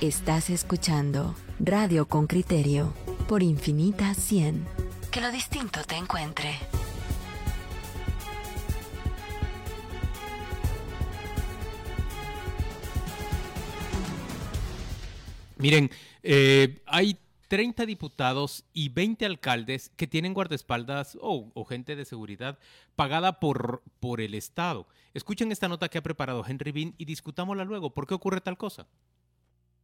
Estás escuchando Radio con Criterio por Infinita 100. Que lo distinto te encuentre. Miren, eh, hay 30 diputados y 20 alcaldes que tienen guardaespaldas o, o gente de seguridad pagada por, por el Estado. Escuchen esta nota que ha preparado Henry Bean y discutámosla luego. ¿Por qué ocurre tal cosa?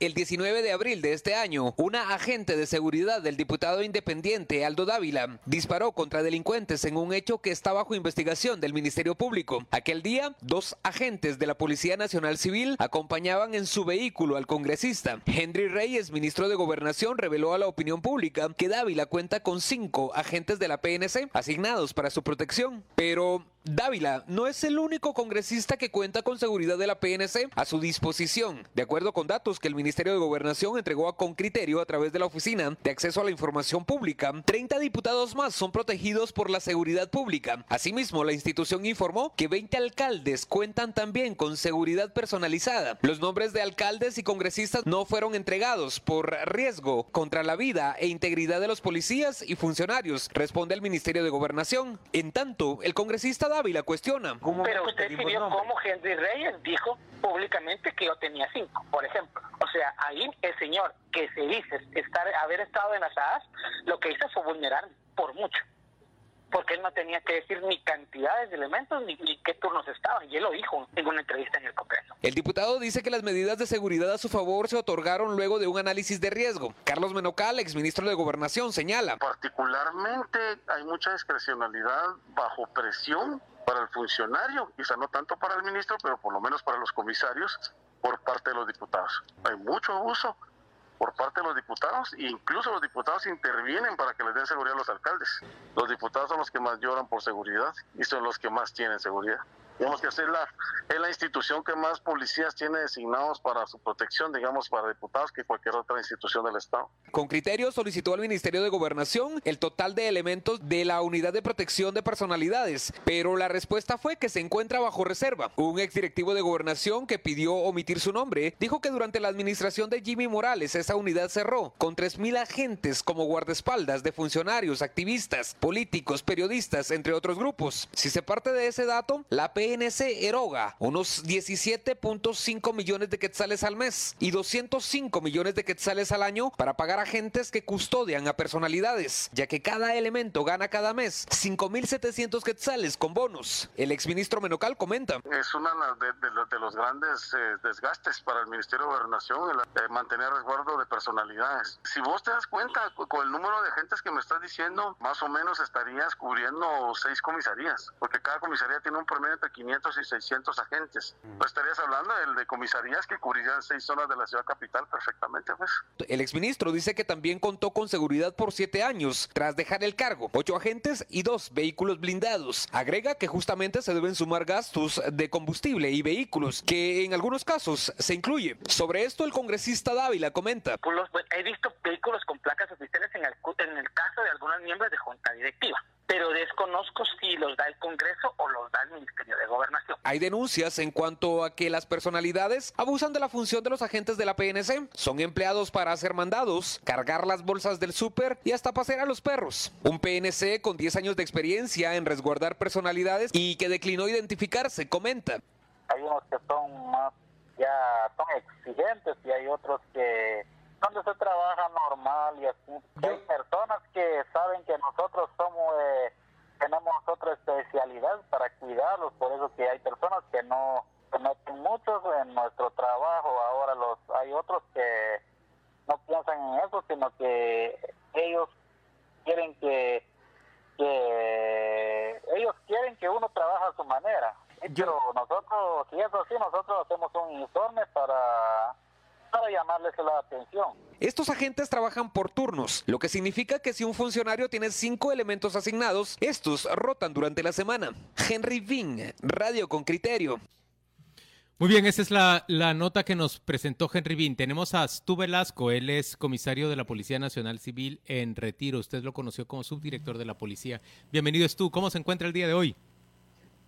El 19 de abril de este año, una agente de seguridad del diputado independiente Aldo Dávila disparó contra delincuentes en un hecho que está bajo investigación del Ministerio Público. Aquel día, dos agentes de la Policía Nacional Civil acompañaban en su vehículo al congresista. Henry Reyes, ministro de Gobernación, reveló a la opinión pública que Dávila cuenta con cinco agentes de la PNC asignados para su protección. Pero Dávila no es el único congresista que cuenta con seguridad de la PNC a su disposición. De acuerdo con datos que el Ministerio de Gobernación entregó a con criterio a través de la Oficina de Acceso a la Información Pública, 30 diputados más son protegidos por la seguridad pública. Asimismo, la institución informó que 20 alcaldes cuentan también con seguridad personalizada. Los nombres de alcaldes y congresistas no fueron entregados por riesgo contra la vida e integridad de los policías y funcionarios, responde el Ministerio de Gobernación. En tanto, el congresista Dávila cuestiona. Pero usted sí vio cómo Henry Reyes dijo públicamente que yo tenía cinco, por ejemplo. O sea, ahí el señor que se dice estar, haber estado en las lo que hizo fue vulnerar por mucho. Porque él no tenía que decir ni cantidades de elementos ni, ni qué turnos estaban. Y él lo dijo en una entrevista en el Congreso. El diputado dice que las medidas de seguridad a su favor se otorgaron luego de un análisis de riesgo. Carlos Menocal, exministro de Gobernación, señala. Particularmente hay mucha discrecionalidad bajo presión para el funcionario, quizá no tanto para el ministro, pero por lo menos para los comisarios, por parte de los diputados. Hay mucho abuso por parte de los diputados e incluso los diputados intervienen para que les den seguridad a los alcaldes. Los diputados son los que más lloran por seguridad y son los que más tienen seguridad. Digamos que es la, es la institución que más policías tiene designados para su protección, digamos, para diputados que cualquier otra institución del Estado. Con criterio solicitó al Ministerio de Gobernación el total de elementos de la Unidad de Protección de Personalidades, pero la respuesta fue que se encuentra bajo reserva. Un exdirectivo de Gobernación que pidió omitir su nombre dijo que durante la administración de Jimmy Morales esa unidad cerró con 3.000 agentes como guardaespaldas de funcionarios, activistas, políticos, periodistas, entre otros grupos. Si se parte de ese dato, la PNC eroga unos 17.5 millones de quetzales al mes y 205 millones de quetzales al año para pagar agentes que custodian a personalidades, ya que cada elemento gana cada mes 5.700 quetzales con bonos. El exministro Menocal comenta. Es uno de, de, de, los grandes eh, desgastes para el Ministerio de Gobernación, el, eh, mantener resguardo de personalidades. Si vos te das cuenta, con el número de agentes que me estás diciendo, más o menos estarías cubriendo seis comisarías, porque cada comisaría tiene un promedio entre 500 y 600 agentes. No estarías hablando de, de comisarías que cubrirían seis zonas de la ciudad capital perfectamente, pues. El exministro dice que también contó con seguridad por siete años, tras dejar el cargo, ocho agentes y dos vehículos blindados. Agrega que justamente se deben sumar gastos de combustible y vehículos, que en algunos casos se incluye. Sobre esto, el congresista Dávila comenta. Pues los, he visto vehículos con placas oficiales en el, en el caso de algunos miembros de junta directiva pero desconozco si los da el Congreso o los da el Ministerio de Gobernación. Hay denuncias en cuanto a que las personalidades abusan de la función de los agentes de la PNC. Son empleados para hacer mandados, cargar las bolsas del súper y hasta pasear a los perros. Un PNC con 10 años de experiencia en resguardar personalidades y que declinó identificarse, comenta. Hay unos que son más, ya son exigentes y hay otros que donde se trabaja normal y así. Hay personas que saben que nosotros somos, eh, tenemos otra especialidad para cuidarlos, por eso que hay personas que no se meten muchos en nuestro trabajo. Ahora los hay otros que no piensan en eso, sino que ellos quieren que, que ellos quieren que uno trabaje a su manera. Pero nosotros, si es así, nosotros hacemos un informe para para llamarles la atención. Estos agentes trabajan por turnos, lo que significa que si un funcionario tiene cinco elementos asignados, estos rotan durante la semana. Henry Ving, Radio con Criterio. Muy bien, esa es la, nota que nos presentó Henry Bean. Tenemos a Stu Velasco, él es comisario de la Policía Nacional Civil en retiro. Usted lo conoció como subdirector de la policía. Bienvenido, Stu. ¿Cómo se encuentra el día de hoy?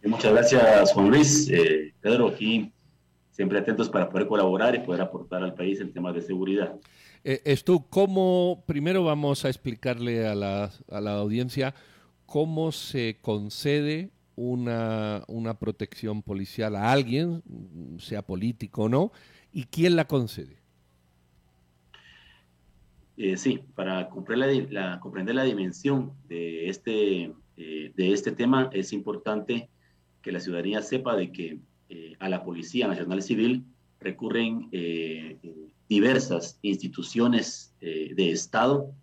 Muchas gracias, Juan Luis. Eh, Pedro, aquí siempre atentos para poder colaborar y poder aportar al país en temas de seguridad. Eh, Stu, ¿cómo, primero vamos a explicarle a la, a la audiencia cómo se concede una, una protección policial a alguien, sea político o no, y quién la concede. Eh, sí, para comprender la, comprender la dimensión de este, eh, de este tema es importante que la ciudadanía sepa de que eh, a la Policía Nacional Civil recurren diversas instituciones de Estado,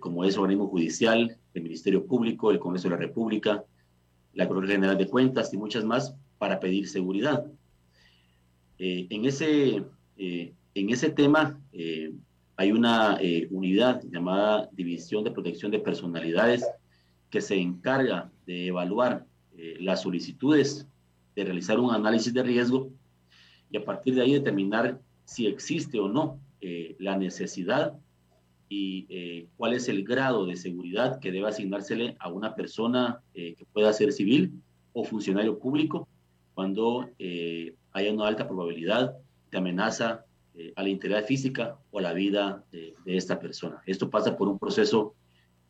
como es el organismo judicial, el Ministerio Público, el Congreso de la República, la Corte General de Cuentas y muchas más para pedir seguridad. Eh, en, ese, eh, en ese tema eh, hay una unidad llamada División de Protección de Personalidades que se encarga de evaluar las solicitudes, de realizar un análisis de riesgo y a partir de ahí determinar si existe o no la necesidad y eh, cuál es el grado de seguridad que debe asignársele a una persona eh, que pueda ser civil o funcionario público cuando eh, haya una alta probabilidad de amenaza a la integridad física o a la vida de, esta persona. Esto pasa por un proceso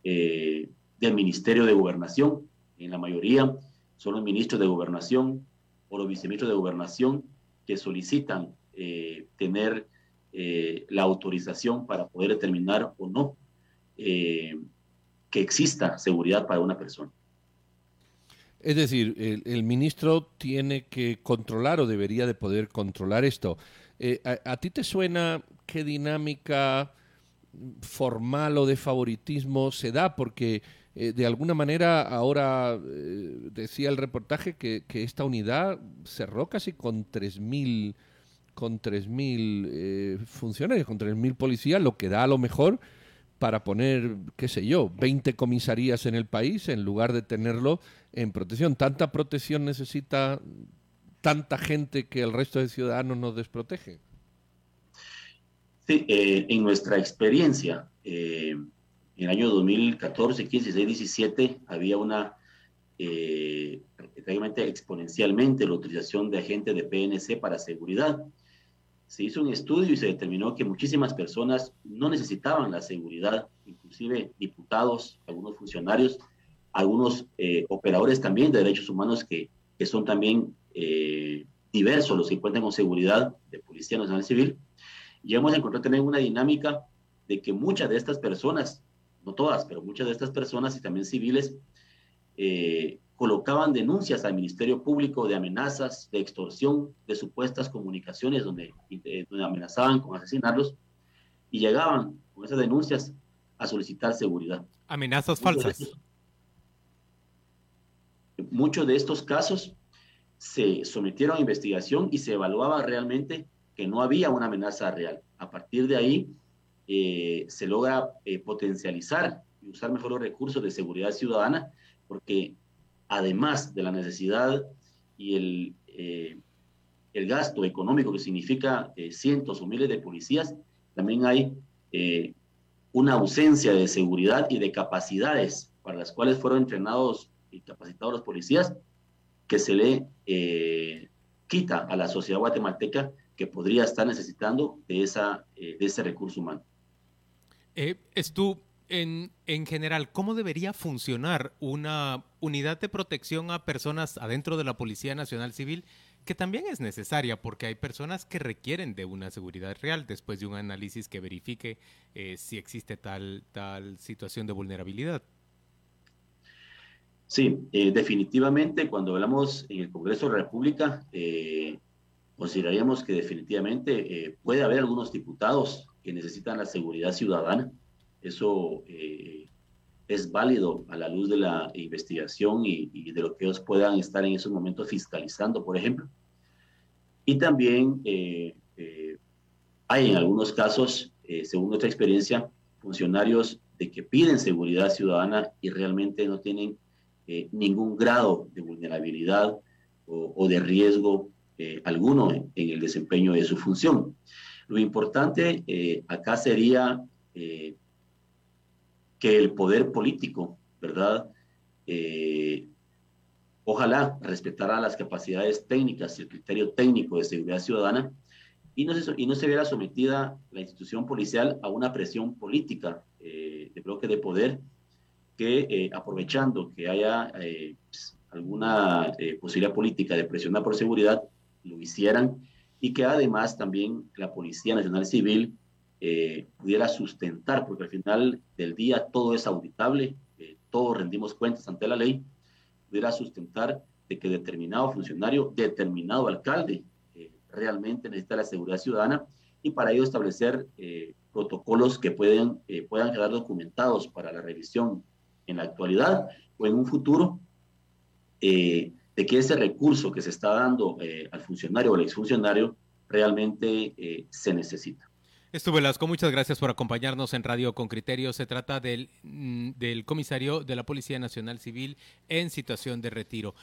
del Ministerio de Gobernación. En la mayoría son los ministros de Gobernación o los viceministros de Gobernación que solicitan tener eh, la autorización para poder determinar o no eh, que exista seguridad para una persona. Es decir, el, ministro tiene que controlar o debería de poder controlar esto. Eh, a, ti te suena qué dinámica formal o de favoritismo se da? Porque de alguna manera ahora decía el reportaje que, que, esta unidad cerró casi con 3.000 con 3.000 eh, funcionarios, con 3.000 policías, lo que da a lo mejor para poner, qué sé yo, 20 comisarías en el país en lugar de tenerlo en protección. ¿Tanta protección necesita tanta gente que el resto de ciudadanos nos desprotege? Sí, eh, en nuestra experiencia, eh, en el año 2014, 15, 16, 17, había una eh, exponencialmente la utilización de agentes de PNC para seguridad se hizo un estudio y se determinó que muchísimas personas no necesitaban la seguridad, inclusive diputados, algunos funcionarios, algunos eh, operadores también de derechos humanos que, que son también eh, diversos los que cuentan con seguridad de Policía Nacional Civil. Y hemos encontrado también una dinámica de que muchas de estas personas, no todas, pero muchas de estas personas y también civiles, eh, colocaban denuncias al Ministerio Público de amenazas, de extorsión, de supuestas comunicaciones donde, eh, amenazaban con asesinarlos y llegaban con esas denuncias a solicitar seguridad. Amenazas falsas. muchos de estos casos se sometieron a investigación y se evaluaba realmente que no había una amenaza real. A partir de ahí eh, se logra eh, potencializar y usar mejor los recursos de seguridad ciudadana porque además de la necesidad y el, eh, el gasto económico que significa cientos o miles de policías, también hay una ausencia de seguridad y de capacidades para las cuales fueron entrenados y capacitados los policías, que se le quita a la sociedad guatemalteca que podría estar necesitando de, esa, de ese recurso humano. Es tu en, en, general, ¿cómo debería funcionar una unidad de protección a personas adentro de la Policía Nacional Civil? Que también es necesaria porque hay personas que requieren de una seguridad real después de un análisis que verifique eh, si existe tal, tal situación de vulnerabilidad. Sí, eh, definitivamente cuando hablamos en el Congreso de la República, eh, consideraríamos que definitivamente puede haber algunos diputados que necesitan la seguridad ciudadana eso eh, es válido a la luz de la investigación y, de lo que ellos puedan estar en esos momentos fiscalizando, por ejemplo. Y también eh, eh, hay en algunos casos, según nuestra experiencia, funcionarios de que piden seguridad ciudadana y realmente no tienen ningún grado de vulnerabilidad o, de riesgo alguno en, el desempeño de su función. Lo importante acá sería que el poder político, ¿verdad? ojalá respetara las capacidades técnicas y el criterio técnico de seguridad ciudadana y no se, y no se viera sometida la institución policial a una presión política eh, de bloque de poder que eh, aprovechando que haya eh, pues, alguna posibilidad política de presionar por seguridad, lo hicieran y que además también la Policía Nacional Civil pudiera sustentar, porque al final del día todo es auditable, todos rendimos cuentas ante la ley, pudiera sustentar de que determinado funcionario, determinado alcalde, eh, realmente necesita la seguridad ciudadana y para ello establecer eh, protocolos que pueden, eh, puedan quedar documentados para la revisión en la actualidad o en un futuro, de que ese recurso que se está dando al funcionario o al exfuncionario realmente se necesita. Esto Velasco, muchas gracias por acompañarnos en Radio con Criterio. Se trata del, mm, del comisario de la Policía Nacional Civil en situación de retiro.